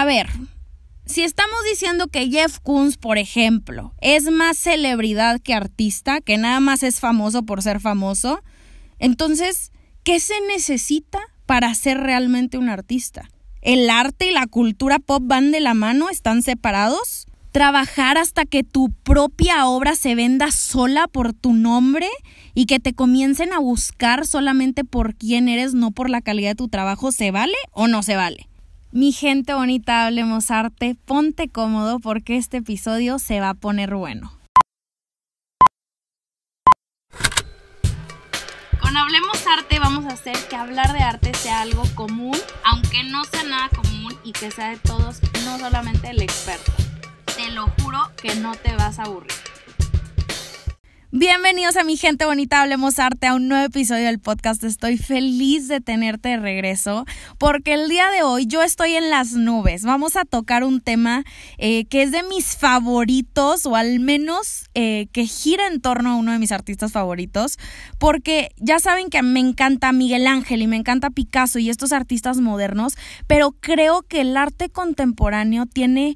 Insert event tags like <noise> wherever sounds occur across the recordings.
A ver, si estamos diciendo que Jeff Koons, por ejemplo, es más celebridad que artista, que nada más es famoso por ser famoso, entonces, ¿qué se necesita para ser realmente un artista? ¿El arte y la cultura pop van de la mano? ¿Están separados? ¿Trabajar hasta que tu propia obra se venda sola por tu nombre y que te comiencen a buscar solamente por quién eres, no por la calidad de tu trabajo, ¿se vale o no se vale? Mi gente bonita, hablemos arte, ponte cómodo porque este episodio se va a poner bueno. Con Hablemos Arte vamos a hacer que hablar de arte sea algo común, aunque no sea nada común y que sea de todos, no solamente el experto. Te lo juro que no te vas a aburrir. Bienvenidos a mi gente bonita, hablemos arte a un nuevo episodio del podcast. Estoy feliz de tenerte de regreso porque el día de hoy yo estoy en las nubes. Vamos a tocar un tema eh, que es de mis favoritos o al menos eh, que gira en torno a uno de mis artistas favoritos porque ya saben que me encanta Miguel Ángel y me encanta Picasso y estos artistas modernos, pero creo que el arte contemporáneo tiene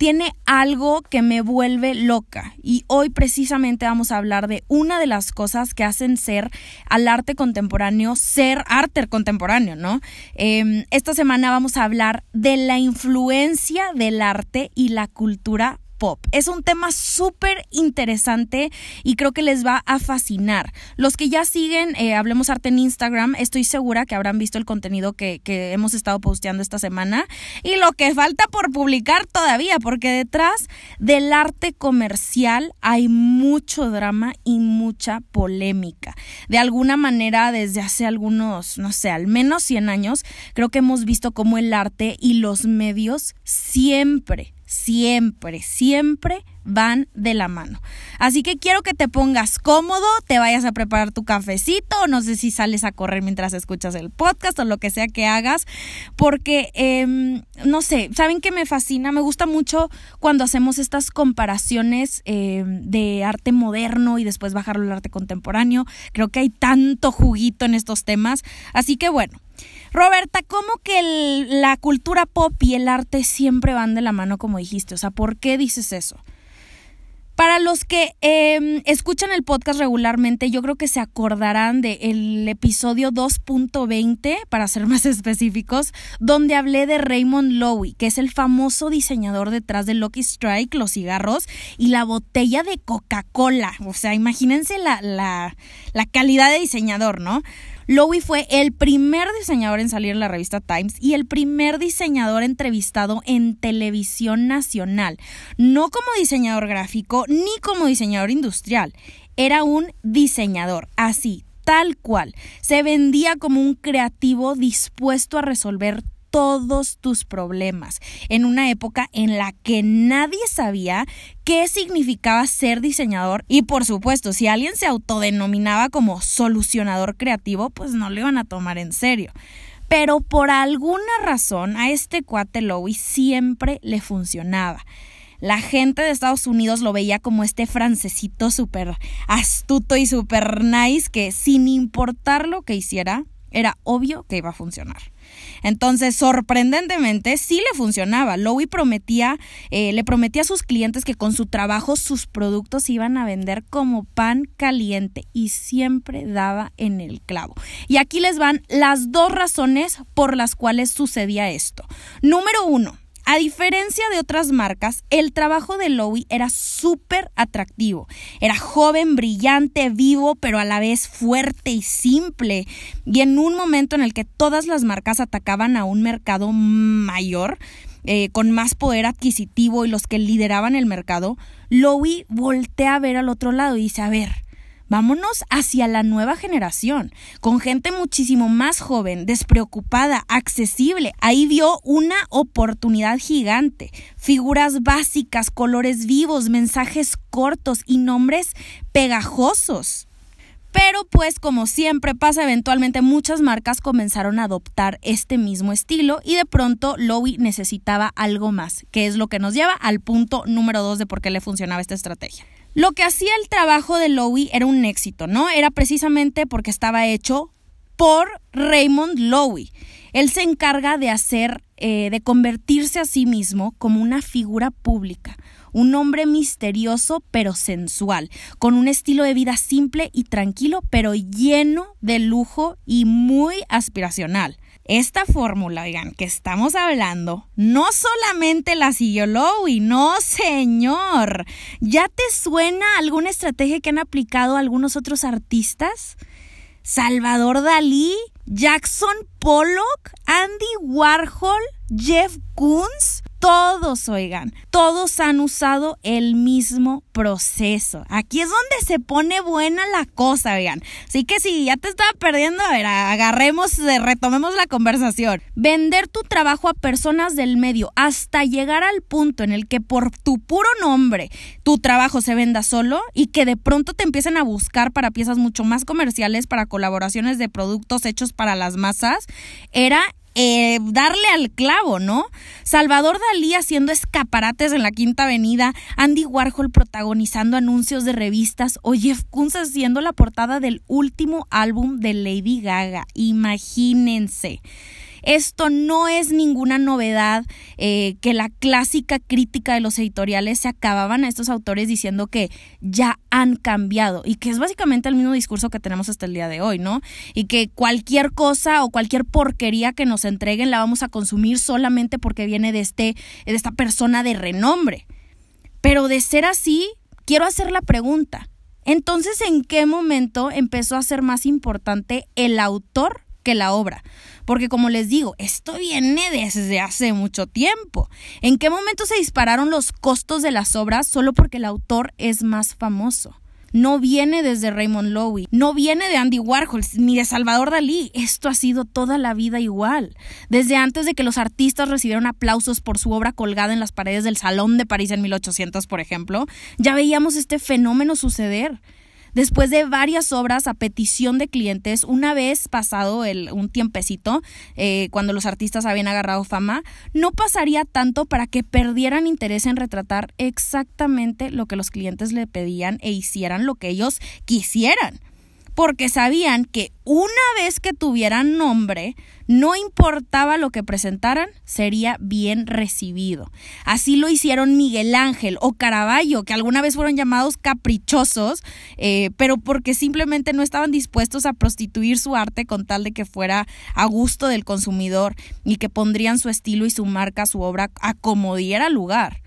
tiene algo que me vuelve loca y hoy precisamente vamos a hablar de una de las cosas que hacen ser al arte contemporáneo ser arte contemporáneo, ¿no? Em, esta semana vamos a hablar de la influencia del arte y la cultura pop. Es un tema súper interesante y creo que les va a fascinar. Los que ya siguen eh, Hablemos Arte en Instagram, estoy segura que habrán visto el contenido que, que hemos estado posteando esta semana y lo que falta por publicar todavía, porque detrás del arte comercial hay mucho drama y mucha polémica. De alguna manera, desde hace algunos, no sé, al menos 100 años, creo que hemos visto cómo el arte y los medios siempre siempre, siempre van de la mano. Así que quiero que te pongas cómodo, te vayas a preparar tu cafecito, no sé si sales a correr mientras escuchas el podcast o lo que sea que hagas, porque, em, no sé, ¿saben que me fascina? Me gusta mucho cuando hacemos estas comparaciones em, de arte moderno y después bajarlo al arte contemporáneo. Creo que hay tanto juguito en estos temas. Así que bueno. Roberta, ¿cómo que la cultura pop y el arte siempre van de la mano, como dijiste? O sea, ¿por qué dices eso? Para los que em, escuchan el podcast regularmente, yo creo que se acordarán del episodio 2.20, para ser <laughs> más específicos, donde hablé de Raymond Loewy, que es el famoso diseñador detrás de Lucky Strike, los cigarros y la botella de Coca-Cola. O sea, imagínense la, la, la calidad de diseñador, ¿no? Lowy fue el primer diseñador en salir en la revista Times y el primer diseñador entrevistado en televisión nacional, no como diseñador gráfico ni como diseñador industrial, era un diseñador, así, tal cual. Se vendía como un creativo dispuesto a resolver todos tus problemas, en una época en la que nadie sabía qué significaba ser diseñador y por supuesto, si alguien se autodenominaba como solucionador creativo, pues no lo iban a tomar en serio. Pero por alguna razón a este cuate Lowy siempre le funcionaba. La gente de Estados Unidos lo veía como este francesito súper astuto y súper nice que sin importar lo que hiciera, era obvio que iba a funcionar. Entonces, sorprendentemente, sí le funcionaba. Lowy prometía, eh, le prometía a sus clientes que con su trabajo sus productos iban a vender como pan caliente y siempre daba en el clavo. Y aquí les van las dos razones por las cuales sucedía esto. Número uno, a diferencia de otras marcas, el trabajo de Lowy era súper atractivo. Era joven, brillante, vivo, pero a la vez fuerte y simple. Y en un momento en el que todas las marcas atacaban a un mercado mayor, eh, con más poder adquisitivo y los que lideraban el mercado, Lowy voltea a ver al otro lado y dice, a ver, Vámonos hacia la nueva generación, con gente muchísimo más joven, despreocupada, accesible. Ahí vio una oportunidad gigante. Figuras básicas, colores vivos, mensajes cortos y nombres pegajosos. Pero pues como siempre pasa, eventualmente muchas marcas comenzaron a adoptar este mismo estilo y de pronto Lowy necesitaba algo más, que es lo que nos lleva al punto número dos de por qué le funcionaba esta estrategia. Lo que hacía el trabajo de Lowy era un éxito, ¿no? Era precisamente porque estaba hecho por Raymond Lowy. Él se encarga de hacer eh, de convertirse a sí mismo como una figura pública, un hombre misterioso pero sensual, con un estilo de vida simple y tranquilo pero lleno de lujo y muy aspiracional. Esta fórmula, oigan, que estamos hablando, no solamente la siguió Lowy, no señor. ¿Ya te suena alguna estrategia que han aplicado algunos otros artistas? Salvador Dalí, Jackson Pollock, Andy Warhol, Jeff Koons, todos, oigan, todos han usado el mismo proceso. Aquí es donde se pone buena la cosa, oigan. Así que si ya te estaba perdiendo, a ver, agarremos, eh, retomemos la conversación. Vender tu trabajo a personas del medio hasta llegar al punto en el que por tu puro nombre tu trabajo se venda solo y que de pronto te empiecen a buscar para piezas mucho más comerciales, para colaboraciones de productos hechos para las masas, era eh, darle al clavo, ¿no? Salvador Dalí haciendo escaparates en la Quinta Avenida, Andy Warhol protagonizando anuncios de revistas o Jeff Koons haciendo la portada del último álbum de Lady Gaga. Imagínense. Esto no es ninguna novedad eh, que la clásica crítica de los editoriales se acababan a estos autores diciendo que ya han cambiado y que es básicamente el mismo discurso que tenemos hasta el día de hoy, ¿no? Y que cualquier cosa o cualquier porquería que nos entreguen la vamos a consumir solamente porque viene de, este, de esta persona de renombre. Pero de ser así, quiero hacer la pregunta. Entonces, ¿en qué momento empezó a ser más importante el autor que la obra? Porque como les digo, esto viene desde hace mucho tiempo. ¿En qué momento se dispararon los costos de las obras solo porque el autor es más famoso? no viene desde Raymond Loewy, no viene de Andy Warhol ni de Salvador Dalí. Esto ha sido toda la vida igual. Desde antes de que los artistas recibieron aplausos por su obra colgada en las paredes del Salón de París en 1800, por ejemplo, ya veíamos este fenómeno suceder. Después de varias obras a petición de clientes, una vez pasado el, un tiempecito, eh, cuando los artistas habían agarrado fama, no pasaría tanto para que perdieran interés en retratar exactamente lo que los clientes le pedían e hicieran lo que ellos quisieran. Porque sabían que una vez que tuvieran nombre, no importaba lo que presentaran, sería bien recibido. Así lo hicieron Miguel Ángel o Caravaggio, que alguna vez fueron llamados caprichosos, eh, pero porque simplemente no estaban dispuestos a prostituir su arte con tal de que fuera a gusto del consumidor y que pondrían su estilo y su marca, su obra, a como diera lugar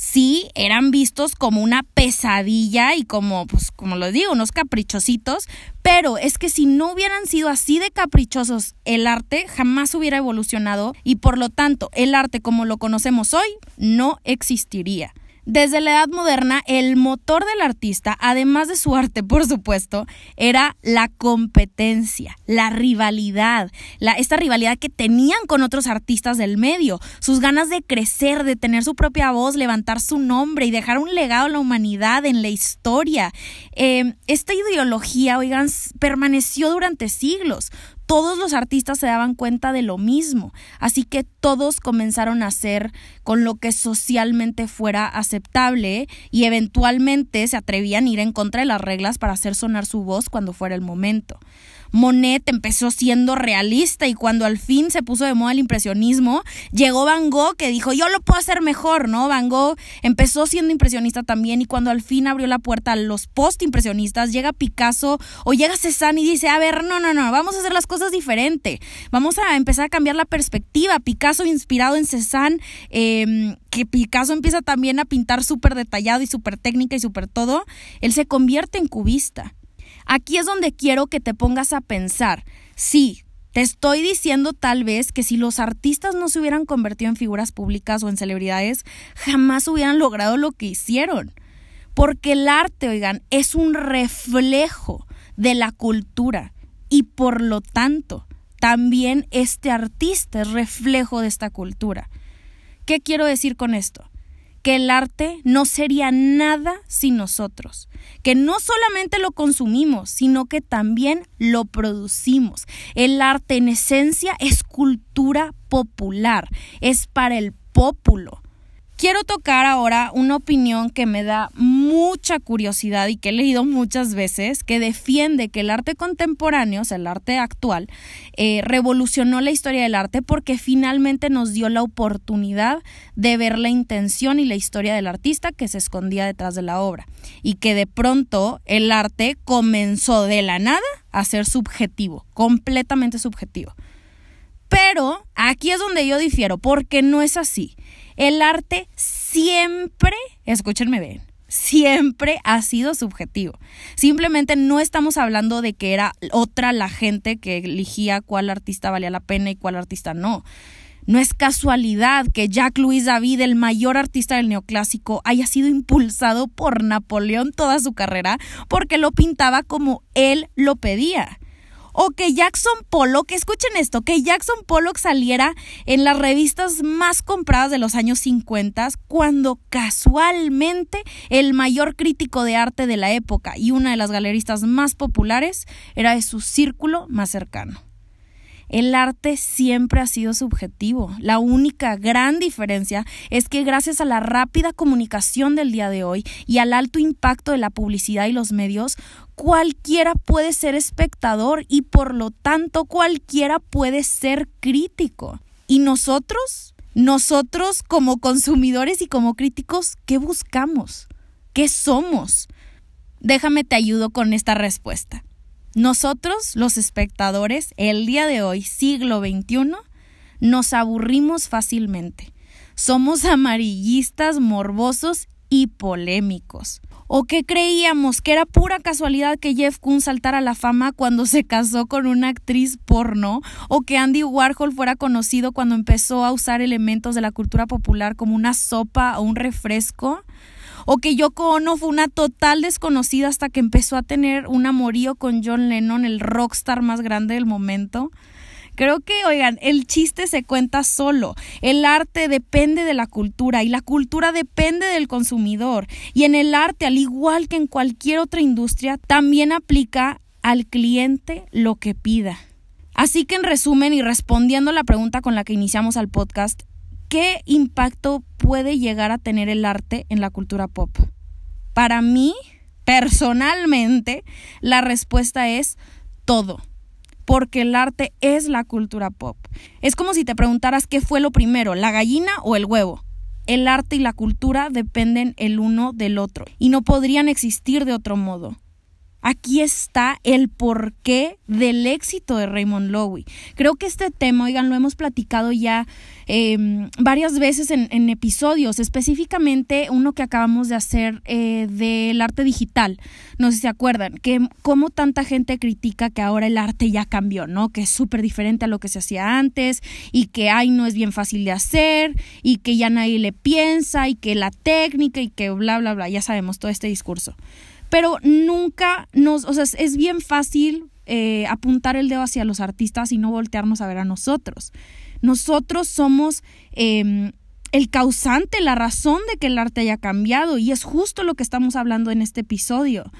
sí eran vistos como una pesadilla y como, pues, como lo digo, unos caprichositos, pero es que si no hubieran sido así de caprichosos, el arte jamás hubiera evolucionado y por lo tanto el arte como lo conocemos hoy no existiría. Desde la Edad Moderna, el motor del artista, además de su arte, por supuesto, era la competencia, la rivalidad, la, esta rivalidad que tenían con otros artistas del medio, sus ganas de crecer, de tener su propia voz, levantar su nombre y dejar un legado a la humanidad en la historia. Eh, esta ideología, oigan, permaneció durante siglos todos los artistas se daban cuenta de lo mismo, así que todos comenzaron a hacer con lo que socialmente fuera aceptable y eventualmente se atrevían a ir en contra de las reglas para hacer sonar su voz cuando fuera el momento. Monet empezó siendo realista y cuando al fin se puso de moda el impresionismo, llegó Van Gogh que dijo, yo lo puedo hacer mejor, ¿no? Van Gogh empezó siendo impresionista también y cuando al fin abrió la puerta a los post-impresionistas, llega Picasso o llega Cézanne y dice, a ver, no, no, no, vamos a hacer las cosas diferente, vamos a empezar a cambiar la perspectiva. Picasso inspirado en Cézanne, em, que Picasso empieza también a pintar súper detallado y súper técnica y súper todo, él se convierte en cubista. Aquí es donde quiero que te pongas a pensar. Sí, te estoy diciendo tal vez que si los artistas no se hubieran convertido en figuras públicas o en celebridades, jamás hubieran logrado lo que hicieron. Porque el arte, oigan, es un reflejo de la cultura y por lo tanto, también este artista es reflejo de esta cultura. ¿Qué quiero decir con esto? Que el arte no sería nada sin nosotros, que no solamente lo consumimos, sino que también lo producimos. El arte en esencia es cultura popular, es para el pópulo. Quiero tocar ahora una opinión que me da mucha curiosidad y que he leído muchas veces que defiende que el arte contemporáneo, o sea, el arte actual, eh, revolucionó la historia del arte porque finalmente nos dio la oportunidad de ver la intención y la historia del artista que se escondía detrás de la obra y que de pronto el arte comenzó de la nada a ser subjetivo, completamente subjetivo. Pero aquí es donde yo difiero, porque no es así. El arte siempre, escúchenme bien, siempre ha sido subjetivo. Simplemente no estamos hablando de que era otra la gente que elegía cuál artista valía la pena y cuál artista no. No es casualidad que Jacques Louis David, el mayor artista del neoclásico, haya sido impulsado por Napoleón toda su carrera porque lo pintaba como él lo pedía. O que Jackson Pollock, escuchen esto, que Jackson Pollock saliera en las revistas más compradas de los años 50 cuando casualmente el mayor crítico de arte de la época y una de las galeristas más populares era de su círculo más cercano. El arte siempre ha sido subjetivo. La única gran diferencia es que gracias a la rápida comunicación del día de hoy y al alto impacto de la publicidad y los medios, cualquiera puede ser espectador y por lo tanto cualquiera puede ser crítico. ¿Y nosotros? Nosotros como consumidores y como críticos, ¿qué buscamos? ¿Qué somos? Déjame te ayudo con esta respuesta. Nosotros, los espectadores, el día de hoy, siglo XXI, nos aburrimos fácilmente. Somos amarillistas, morbosos y polémicos. ¿O qué creíamos? ¿Que era pura casualidad que Jeff Koons saltara a la fama cuando se casó con una actriz porno? ¿O que Andy Warhol fuera conocido cuando empezó a usar elementos de la cultura popular como una sopa o un refresco? O que Yoko Ono fue una total desconocida hasta que empezó a tener un amorío con John Lennon, el rockstar más grande del momento. Creo que, oigan, el chiste se cuenta solo. El arte depende de la cultura y la cultura depende del consumidor. Y en el arte, al igual que en cualquier otra industria, también aplica al cliente lo que pida. Así que en resumen y respondiendo a la pregunta con la que iniciamos al podcast, ¿qué impacto puede llegar a tener el arte en la cultura pop? Para mí, personalmente, la respuesta es todo. Porque el arte es la cultura pop. Es como si te preguntaras qué fue lo primero, la gallina o el huevo. El arte y la cultura dependen el uno del otro y no podrían existir de otro modo. Aquí está el porqué del éxito de Raymond Loewy. Creo que este tema, oigan, lo hemos platicado ya em, varias veces en, episodios, específicamente uno que acabamos de hacer eh, del arte digital. No sé si se acuerdan, que como tanta gente critica que ahora el arte ya cambió, ¿no? Que es súper diferente a lo que se hacía antes y que, ay, no es bien fácil de hacer y que ya nadie le piensa y que la técnica y que bla, bla, bla, ya sabemos todo este discurso pero nunca nos, o sea, es bien fácil eh, apuntar el dedo hacia los artistas y no voltearnos a ver a nosotros. Nosotros somos em, el causante, la razón de que el arte haya cambiado y es justo lo que estamos hablando en este episodio,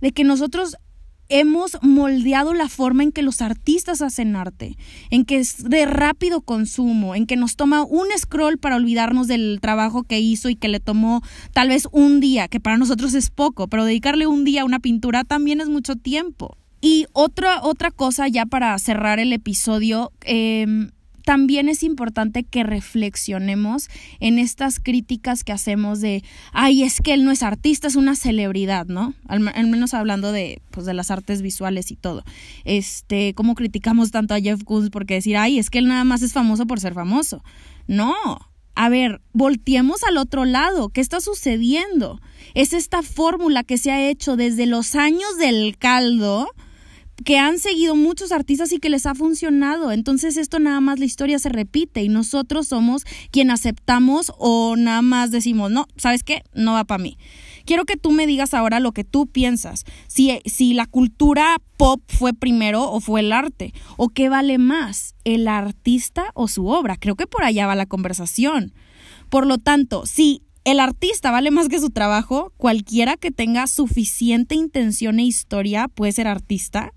de que nosotros hemos moldeado la forma en que los artistas hacen arte, en que es de rápido consumo, en que nos toma un scroll para olvidarnos del trabajo que hizo y que le tomó tal vez un día, que para nosotros es poco, pero dedicarle un día a una pintura también es mucho tiempo. Y otra, otra cosa ya para cerrar el episodio, eh, también es importante que reflexionemos en estas críticas que hacemos de, ay, es que él no es artista, es una celebridad, ¿no? Al, menos hablando de, pues, de las artes visuales y todo. Este, cómo criticamos tanto a Jeff Koons porque decir, ay, es que él nada más es famoso por ser famoso. No, a ver, volteemos al otro lado. ¿Qué está sucediendo? Es esta fórmula que se ha hecho desde los años del caldo que han seguido muchos artistas y que les ha funcionado. Entonces esto nada más la historia se repite y nosotros somos quien aceptamos o nada más decimos, no, ¿sabes qué? No va para mí. Quiero que tú me digas ahora lo que tú piensas, si, si la cultura pop fue primero o fue el arte, o qué vale más, el artista o su obra. Creo que por allá va la conversación. Por lo tanto, si el artista vale más que su trabajo, cualquiera que tenga suficiente intención e historia puede ser artista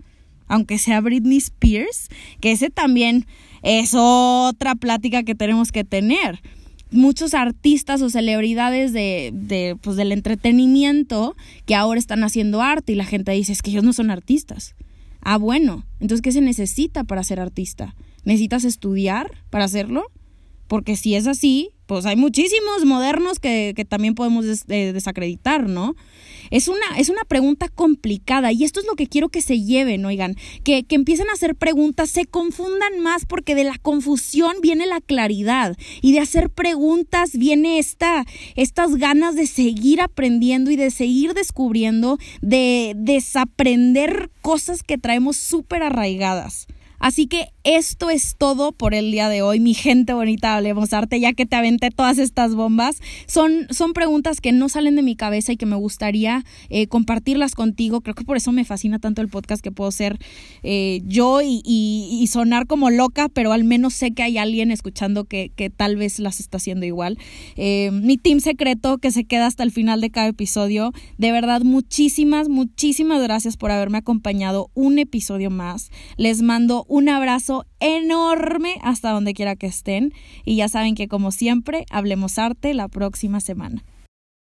aunque sea Britney Spears, que ese también es otra plática que tenemos que tener. muchos artistas o celebridades de, de, pues, del entretenimiento que ahora están haciendo arte y la gente dice, es que ellos no son artistas. Ah, bueno, entonces, ¿qué se necesita para ser artista? ¿Necesitas estudiar para hacerlo? Porque si es así, pues hay muchísimos modernos que, también podemos eh, desacreditar, ¿no? Es una, es una pregunta complicada y esto es lo que quiero que se lleven, oigan, que, que empiecen a hacer preguntas, se confundan más porque de la confusión viene la claridad y de hacer preguntas viene esta, estas ganas de seguir aprendiendo y de seguir descubriendo, de desaprender cosas que traemos súper arraigadas. Así que esto es todo por el día de hoy, mi gente bonita, hablemos arte, ya que te aventé todas estas bombas. Son, son preguntas que no salen de mi cabeza y que me gustaría eh, compartirlas contigo. Creo que por eso me fascina tanto el podcast que puedo ser eh, yo y, sonar como loca, pero al menos sé que hay alguien escuchando que, tal vez las está haciendo igual. Eh, mi team secreto que se queda hasta el final de cada episodio. De verdad, muchísimas, muchísimas gracias por haberme acompañado un episodio más. Les mando un abrazo enorme hasta donde quiera que estén y ya saben que como siempre, hablemos arte la próxima semana.